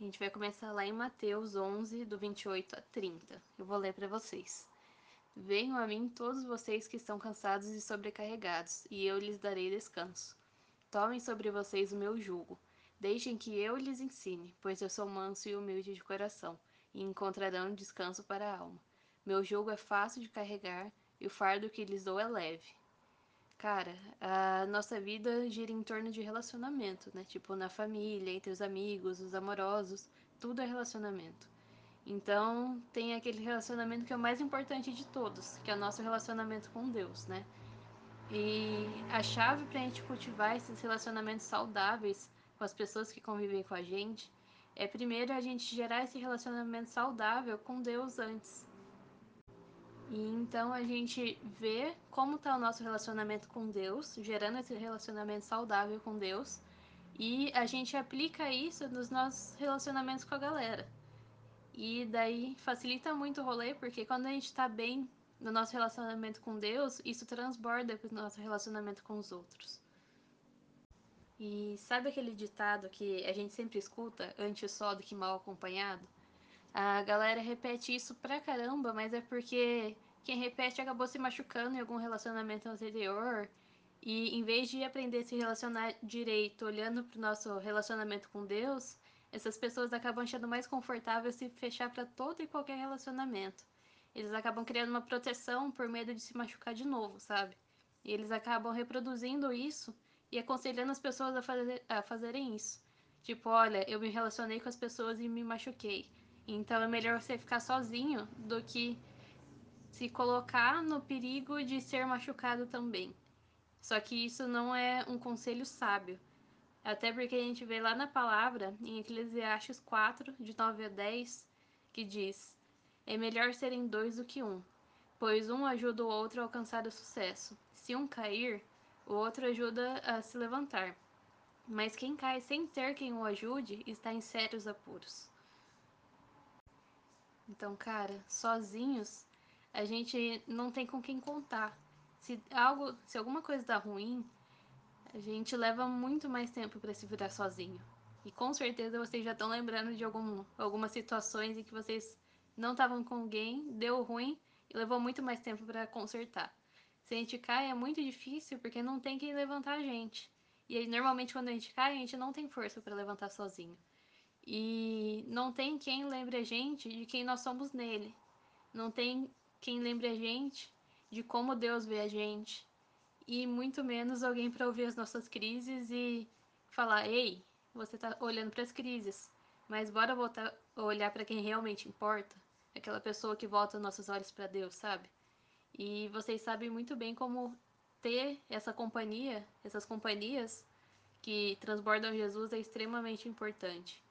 A gente vai começar lá em Mateus 11, do 28 a 30. Eu vou ler para vocês. Venham a mim todos vocês que estão cansados e sobrecarregados, e eu lhes darei descanso. Tomem sobre vocês o meu jugo. Deixem que eu lhes ensine, pois eu sou manso e humilde de coração, e encontrarão descanso para a alma. Meu jugo é fácil de carregar, e o fardo que lhes dou é leve. Cara, a nossa vida gira em torno de relacionamento, né? Tipo, na família, entre os amigos, os amorosos, tudo é relacionamento. Então, tem aquele relacionamento que é o mais importante de todos, que é o nosso relacionamento com Deus, né? E a chave para a gente cultivar esses relacionamentos saudáveis com as pessoas que convivem com a gente é primeiro a gente gerar esse relacionamento saudável com Deus antes. E então a gente vê como está o nosso relacionamento com Deus, gerando esse relacionamento saudável com Deus, e a gente aplica isso nos nossos relacionamentos com a galera. E daí facilita muito o rolê, porque quando a gente está bem no nosso relacionamento com Deus, isso transborda para o nosso relacionamento com os outros. E sabe aquele ditado que a gente sempre escuta, antes só do que mal acompanhado? A galera repete isso pra caramba, mas é porque quem repete acabou se machucando em algum relacionamento anterior. E em vez de aprender a se relacionar direito, olhando pro nosso relacionamento com Deus, essas pessoas acabam achando mais confortável se fechar para todo e qualquer relacionamento. Eles acabam criando uma proteção por medo de se machucar de novo, sabe? E eles acabam reproduzindo isso e aconselhando as pessoas a, fazer, a fazerem isso. Tipo, olha, eu me relacionei com as pessoas e me machuquei. Então é melhor você ficar sozinho do que se colocar no perigo de ser machucado também. Só que isso não é um conselho sábio. Até porque a gente vê lá na palavra, em Eclesiastes 4, de 9 a 10, que diz: É melhor serem dois do que um, pois um ajuda o outro a alcançar o sucesso. Se um cair, o outro ajuda a se levantar. Mas quem cai sem ter quem o ajude está em sérios apuros. Então, cara, sozinhos a gente não tem com quem contar. Se algo, se alguma coisa dá ruim, a gente leva muito mais tempo para se virar sozinho. E com certeza vocês já estão lembrando de algum, algumas situações em que vocês não estavam com alguém, deu ruim e levou muito mais tempo para consertar. Se a gente cai é muito difícil porque não tem quem levantar a gente. E aí, normalmente quando a gente cai, a gente não tem força para levantar sozinho. E não tem quem lembre a gente de quem nós somos nele. Não tem quem lembre a gente de como Deus vê a gente. E muito menos alguém para ouvir as nossas crises e falar: ei, você está olhando para as crises, mas bora voltar a olhar para quem realmente importa aquela pessoa que volta nossos olhos para Deus, sabe? E vocês sabem muito bem como ter essa companhia, essas companhias que transbordam Jesus é extremamente importante.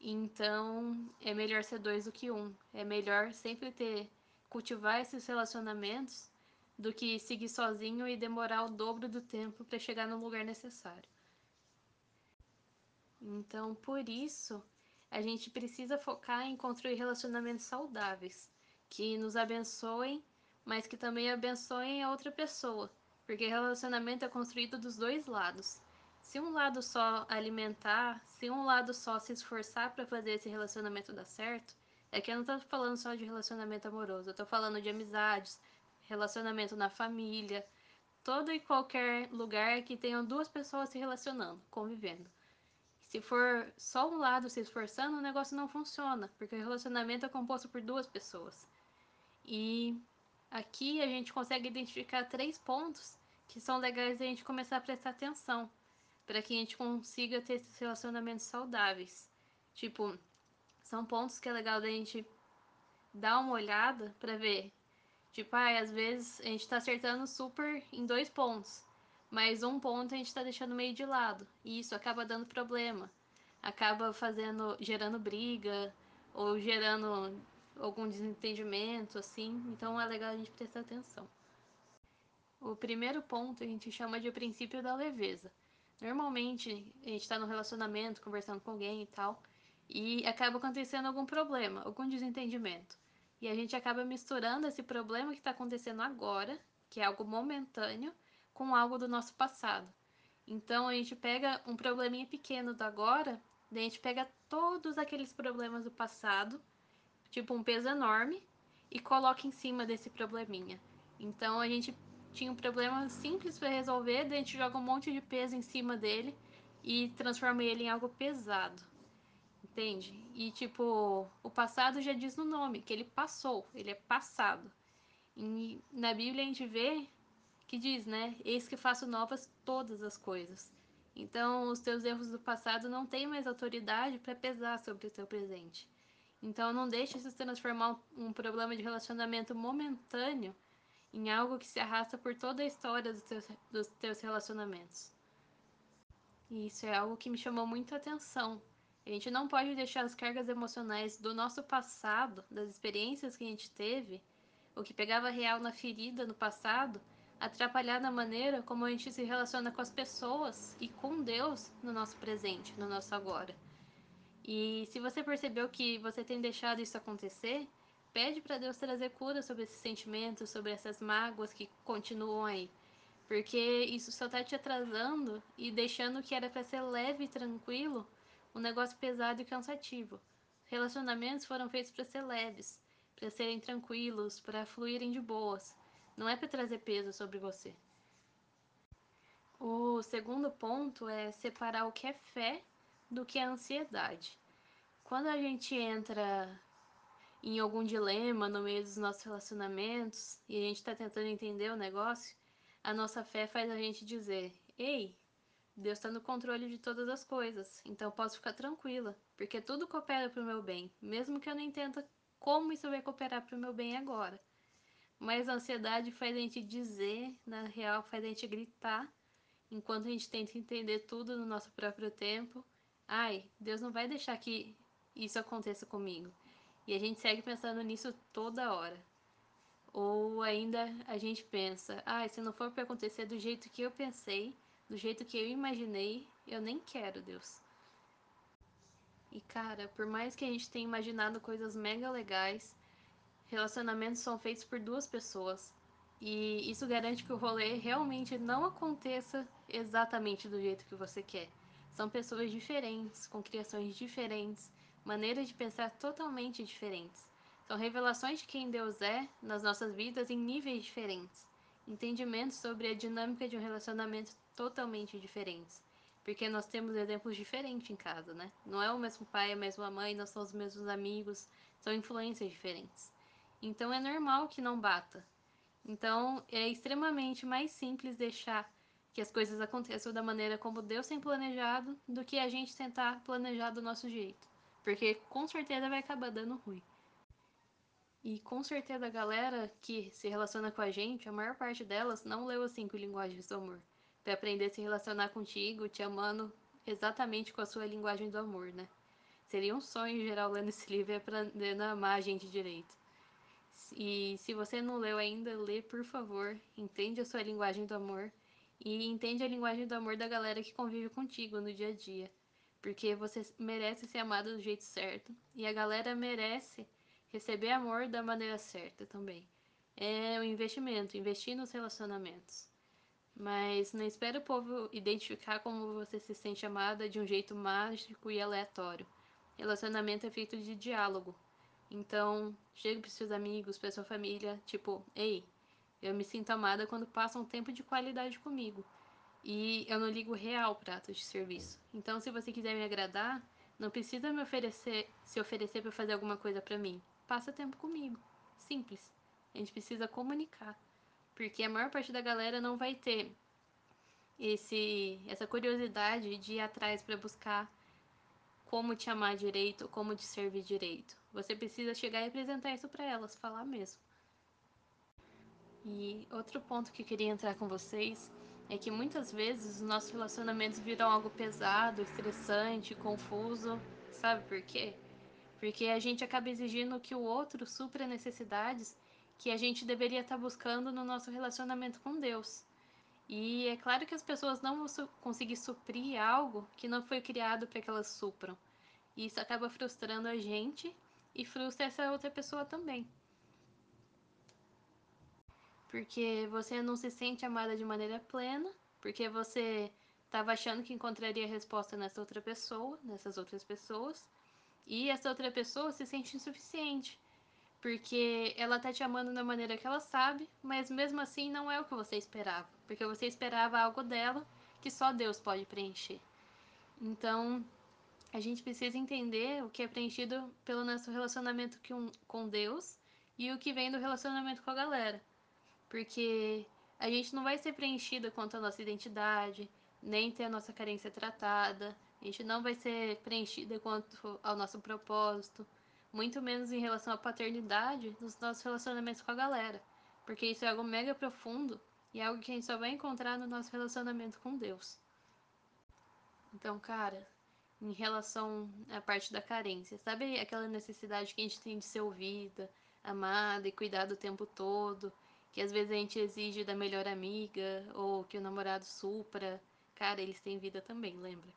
Então, é melhor ser dois do que um. É melhor sempre ter cultivar esses relacionamentos do que seguir sozinho e demorar o dobro do tempo para chegar no lugar necessário. Então, por isso, a gente precisa focar em construir relacionamentos saudáveis, que nos abençoem, mas que também abençoem a outra pessoa, porque relacionamento é construído dos dois lados. Se um lado só alimentar, se um lado só se esforçar para fazer esse relacionamento dar certo, é que eu não tô falando só de relacionamento amoroso, eu tô falando de amizades, relacionamento na família, todo e qualquer lugar que tenham duas pessoas se relacionando, convivendo. Se for só um lado se esforçando, o negócio não funciona, porque o relacionamento é composto por duas pessoas. E aqui a gente consegue identificar três pontos que são legais a gente começar a prestar atenção para que a gente consiga ter relacionamentos saudáveis. Tipo, são pontos que é legal da gente dar uma olhada para ver. Tipo, ah, às vezes a gente tá acertando super em dois pontos, mas um ponto a gente tá deixando meio de lado, e isso acaba dando problema. Acaba fazendo, gerando briga, ou gerando algum desentendimento, assim, então é legal a gente prestar atenção. O primeiro ponto a gente chama de princípio da leveza. Normalmente a gente está no relacionamento, conversando com alguém e tal, e acaba acontecendo algum problema, algum desentendimento. E a gente acaba misturando esse problema que está acontecendo agora, que é algo momentâneo, com algo do nosso passado. Então a gente pega um probleminha pequeno do agora Daí a gente pega todos aqueles problemas do passado, tipo um peso enorme, e coloca em cima desse probleminha. Então a gente tinha um problema simples para resolver, daí a gente joga um monte de peso em cima dele e transforma ele em algo pesado. Entende? E tipo, o passado já diz no nome, que ele passou, ele é passado. E na Bíblia a gente vê que diz, né? Eis que faço novas todas as coisas. Então, os teus erros do passado não têm mais autoridade para pesar sobre o teu presente. Então, não deixe se transformar um problema de relacionamento momentâneo em algo que se arrasta por toda a história dos teus, dos teus relacionamentos. E isso é algo que me chamou muito a atenção. A gente não pode deixar as cargas emocionais do nosso passado, das experiências que a gente teve, o que pegava real na ferida no passado, atrapalhar na maneira como a gente se relaciona com as pessoas e com Deus no nosso presente, no nosso agora. E se você percebeu que você tem deixado isso acontecer, pede para Deus trazer cura sobre esses sentimentos, sobre essas mágoas que continuam aí. Porque isso só tá te atrasando e deixando o que era para ser leve e tranquilo um negócio pesado e cansativo. Relacionamentos foram feitos para ser leves, para serem tranquilos, para fluírem de boas. Não é para trazer peso sobre você. O segundo ponto é separar o que é fé do que é ansiedade. Quando a gente entra em algum dilema no meio dos nossos relacionamentos e a gente está tentando entender o negócio, a nossa fé faz a gente dizer: Ei, Deus está no controle de todas as coisas, então posso ficar tranquila, porque tudo coopera para o meu bem, mesmo que eu não entenda como isso vai cooperar para o meu bem agora. Mas a ansiedade faz a gente dizer, na real, faz a gente gritar, enquanto a gente tenta entender tudo no nosso próprio tempo. Ai, Deus não vai deixar que isso aconteça comigo. E a gente segue pensando nisso toda hora. Ou ainda a gente pensa, ai, se não for para acontecer do jeito que eu pensei, do jeito que eu imaginei, eu nem quero, Deus. E cara, por mais que a gente tenha imaginado coisas mega legais, relacionamentos são feitos por duas pessoas. E isso garante que o rolê realmente não aconteça exatamente do jeito que você quer. São pessoas diferentes, com criações diferentes, maneiras de pensar totalmente diferentes. São revelações de quem Deus é nas nossas vidas em níveis diferentes. Entendimentos sobre a dinâmica de um relacionamento totalmente diferentes. Porque nós temos exemplos diferentes em casa, né? Não é o mesmo pai, a mesma mãe, não são os mesmos amigos, são influências diferentes. Então é normal que não bata. Então é extremamente mais simples deixar que as coisas aconteçam da maneira como Deus tem planejado do que a gente tentar planejar do nosso jeito. Porque com certeza vai acabar dando ruim. E com certeza a galera que se relaciona com a gente, a maior parte delas não leu as cinco linguagens do amor. Pra aprender a se relacionar contigo, te amando exatamente com a sua linguagem do amor, né? Seria um sonho geral lendo esse livro e aprendendo a amar a gente direito. E se você não leu ainda, lê por favor, entende a sua linguagem do amor e entende a linguagem do amor da galera que convive contigo no dia a dia. Porque você merece ser amado do jeito certo e a galera merece receber amor da maneira certa também. É um investimento, investir nos relacionamentos. Mas não espere o povo identificar como você se sente amada de um jeito mágico e aleatório. Relacionamento é feito de diálogo. Então, chegue para seus amigos, para sua família, tipo, ei, eu me sinto amada quando passa um tempo de qualidade comigo. E eu não ligo real prato de serviço. Então, se você quiser me agradar, não precisa me oferecer, se oferecer para fazer alguma coisa para mim. Passa tempo comigo. Simples. A gente precisa comunicar. Porque a maior parte da galera não vai ter esse essa curiosidade de ir atrás para buscar como te amar direito, como te servir direito. Você precisa chegar e apresentar isso para elas, falar mesmo. E outro ponto que eu queria entrar com vocês é que muitas vezes os nossos relacionamentos viram algo pesado, estressante, confuso. Sabe por quê? Porque a gente acaba exigindo que o outro supra necessidades que a gente deveria estar buscando no nosso relacionamento com Deus. E é claro que as pessoas não vão su conseguir suprir algo que não foi criado para que elas supram. E isso acaba frustrando a gente e frustra essa outra pessoa também. Porque você não se sente amada de maneira plena, porque você estava achando que encontraria resposta nessa outra pessoa, nessas outras pessoas, e essa outra pessoa se sente insuficiente, porque ela tá te amando da maneira que ela sabe, mas mesmo assim não é o que você esperava, porque você esperava algo dela que só Deus pode preencher. Então, a gente precisa entender o que é preenchido pelo nosso relacionamento com Deus e o que vem do relacionamento com a galera. Porque a gente não vai ser preenchida quanto à nossa identidade, nem ter a nossa carência tratada, a gente não vai ser preenchida quanto ao nosso propósito, muito menos em relação à paternidade nos nossos relacionamentos com a galera, porque isso é algo mega profundo e é algo que a gente só vai encontrar no nosso relacionamento com Deus. Então, cara, em relação à parte da carência, sabe aquela necessidade que a gente tem de ser ouvida, amada e cuidada o tempo todo, que às vezes a gente exige da melhor amiga ou que o namorado supra, cara, eles têm vida também, lembra?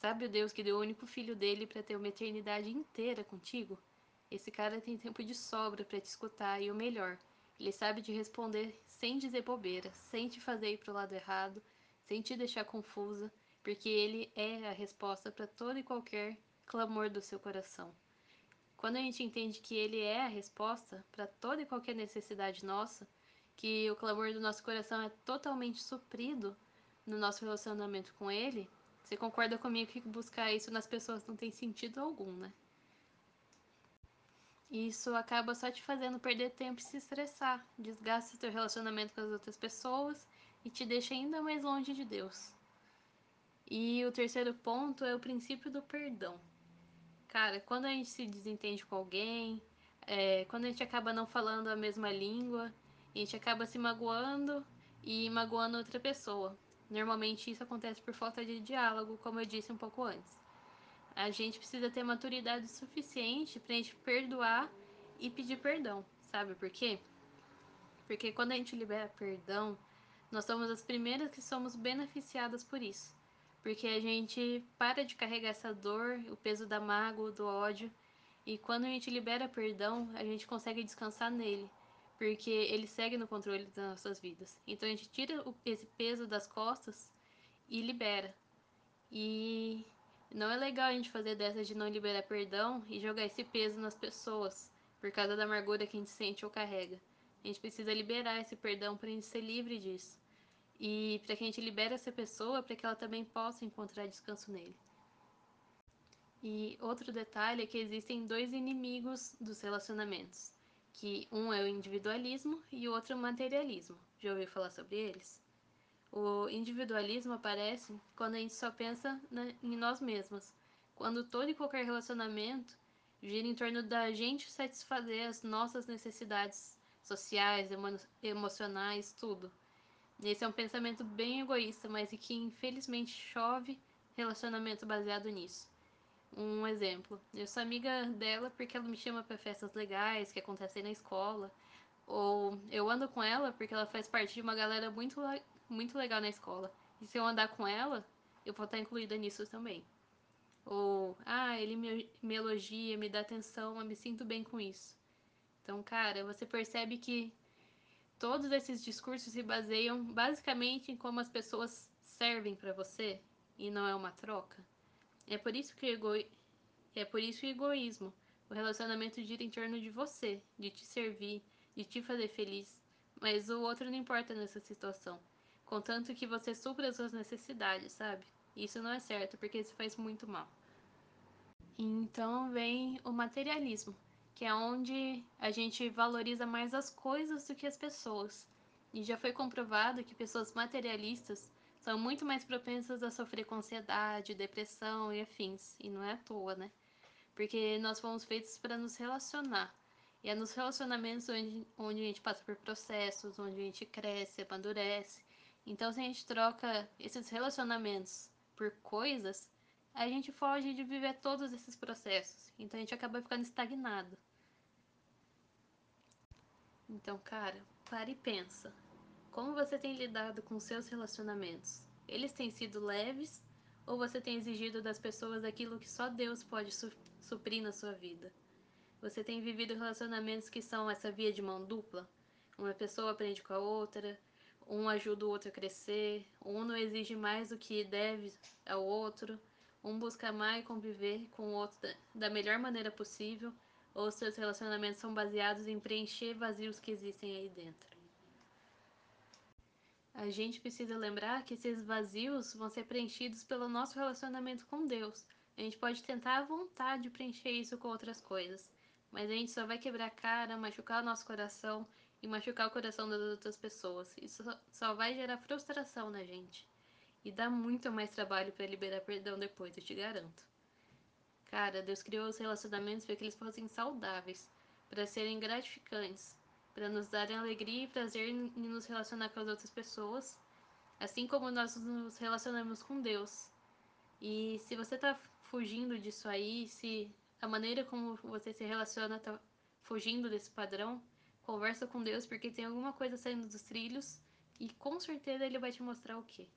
Sabe o Deus que deu o único filho dele para ter uma eternidade inteira contigo? Esse cara tem tempo de sobra para te escutar e o melhor, ele sabe te responder sem dizer bobeira, sem te fazer ir pro lado errado, sem te deixar confusa, porque ele é a resposta para todo e qualquer clamor do seu coração. Quando a gente entende que ele é a resposta para toda e qualquer necessidade nossa, que o clamor do nosso coração é totalmente suprido no nosso relacionamento com ele, você concorda comigo que buscar isso nas pessoas não tem sentido algum, né? Isso acaba só te fazendo perder tempo e se estressar, desgasta seu relacionamento com as outras pessoas e te deixa ainda mais longe de Deus. E o terceiro ponto é o princípio do perdão. Cara, quando a gente se desentende com alguém, é, quando a gente acaba não falando a mesma língua, a gente acaba se magoando e magoando outra pessoa. Normalmente isso acontece por falta de diálogo, como eu disse um pouco antes. A gente precisa ter maturidade suficiente pra gente perdoar e pedir perdão. Sabe por quê? Porque quando a gente libera perdão, nós somos as primeiras que somos beneficiadas por isso porque a gente para de carregar essa dor, o peso da mágoa, do ódio, e quando a gente libera perdão, a gente consegue descansar nele, porque ele segue no controle das nossas vidas. Então a gente tira esse peso das costas e libera. E não é legal a gente fazer dessa de não liberar perdão e jogar esse peso nas pessoas, por causa da amargura que a gente sente ou carrega. A gente precisa liberar esse perdão para a gente ser livre disso e para que a gente libere essa pessoa para que ela também possa encontrar descanso nele. E outro detalhe é que existem dois inimigos dos relacionamentos, que um é o individualismo e o outro o materialismo. Já ouviu falar sobre eles? O individualismo aparece quando a gente só pensa na, em nós mesmos, quando todo e qualquer relacionamento gira em torno da gente satisfazer as nossas necessidades sociais, emo emocionais, tudo. Esse é um pensamento bem egoísta, mas que infelizmente chove relacionamento baseado nisso. Um exemplo, eu sou amiga dela porque ela me chama para festas legais que acontecem na escola, ou eu ando com ela porque ela faz parte de uma galera muito, muito legal na escola. E se eu andar com ela, eu vou estar incluída nisso também. Ou, ah, ele me, me elogia, me dá atenção, eu me sinto bem com isso. Então, cara, você percebe que Todos esses discursos se baseiam basicamente em como as pessoas servem para você e não é uma troca. É por isso que o ego... é por isso o egoísmo. O relacionamento gira em torno de você, de te servir, de te fazer feliz, mas o outro não importa nessa situação, contanto que você supra as suas necessidades, sabe? Isso não é certo, porque isso faz muito mal. Então vem o materialismo, que é onde a gente valoriza mais as coisas do que as pessoas. E já foi comprovado que pessoas materialistas são muito mais propensas a sofrer com ansiedade, depressão e afins. E não é à toa, né? Porque nós fomos feitos para nos relacionar. E é nos relacionamentos onde, onde a gente passa por processos, onde a gente cresce, amadurece. Então, se a gente troca esses relacionamentos por coisas, a gente foge de viver todos esses processos. Então, a gente acaba ficando estagnado. Então, cara, pare e pensa. Como você tem lidado com seus relacionamentos? Eles têm sido leves ou você tem exigido das pessoas aquilo que só Deus pode su suprir na sua vida? Você tem vivido relacionamentos que são essa via de mão dupla? Uma pessoa aprende com a outra, um ajuda o outro a crescer, um não exige mais do que deve ao outro, um busca amar e conviver com o outro da melhor maneira possível, ou seus relacionamentos são baseados em preencher vazios que existem aí dentro. A gente precisa lembrar que esses vazios vão ser preenchidos pelo nosso relacionamento com Deus. A gente pode tentar à vontade preencher isso com outras coisas, mas a gente só vai quebrar a cara, machucar o nosso coração e machucar o coração das outras pessoas. Isso só vai gerar frustração na gente. E dá muito mais trabalho para liberar perdão depois, eu te garanto. Cara, Deus criou os relacionamentos para que eles fossem saudáveis, para serem gratificantes, para nos darem alegria e prazer em nos relacionar com as outras pessoas, assim como nós nos relacionamos com Deus. E se você está fugindo disso aí, se a maneira como você se relaciona está fugindo desse padrão, conversa com Deus porque tem alguma coisa saindo dos trilhos e com certeza ele vai te mostrar o que.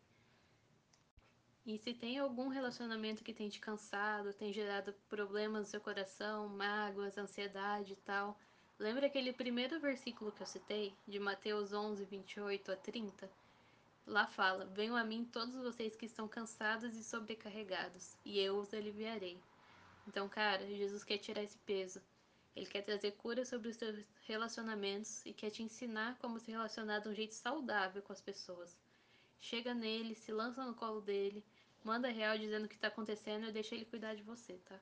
E se tem algum relacionamento que tem te cansado, tem gerado problemas no seu coração, mágoas, ansiedade e tal, Lembra aquele primeiro versículo que eu citei, de Mateus 11, 28 a 30? Lá fala: Venham a mim todos vocês que estão cansados e sobrecarregados, e eu os aliviarei. Então, cara, Jesus quer tirar esse peso. Ele quer trazer cura sobre os seus relacionamentos e quer te ensinar como se relacionar de um jeito saudável com as pessoas. Chega nele, se lança no colo dele, manda real dizendo o que está acontecendo e deixa ele cuidar de você, tá?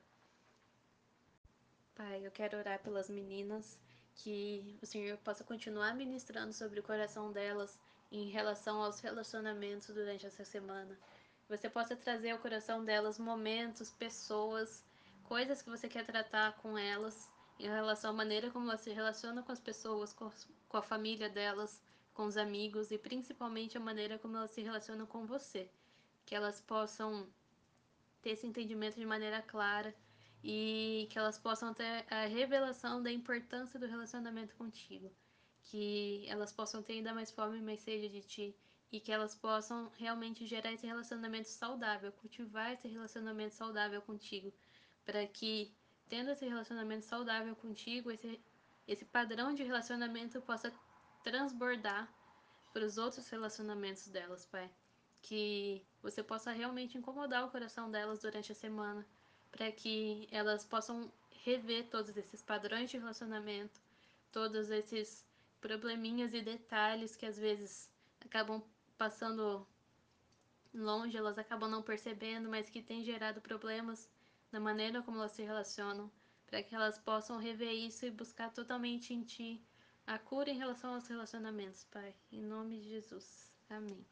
Pai, eu quero orar pelas meninas que o Senhor possa continuar ministrando sobre o coração delas em relação aos relacionamentos durante essa semana. Você possa trazer ao coração delas momentos, pessoas, coisas que você quer tratar com elas em relação à maneira como elas se relacionam com as pessoas, com a família delas, com os amigos e principalmente a maneira como elas se relacionam com você. Que elas possam ter esse entendimento de maneira clara e que elas possam ter a revelação da importância do relacionamento contigo, que elas possam ter ainda mais fome e mais sede de ti. E que elas possam realmente gerar esse relacionamento saudável, cultivar esse relacionamento saudável contigo, para que tendo esse relacionamento saudável contigo, esse esse padrão de relacionamento possa transbordar para os outros relacionamentos delas, Pai. Que você possa realmente incomodar o coração delas durante a semana para que elas possam rever todos esses padrões de relacionamento, todos esses probleminhas e detalhes que às vezes acabam passando longe, elas acabam não percebendo, mas que tem gerado problemas na maneira como elas se relacionam, para que elas possam rever isso e buscar totalmente em Ti a cura em relação aos relacionamentos, Pai. Em nome de Jesus. Amém.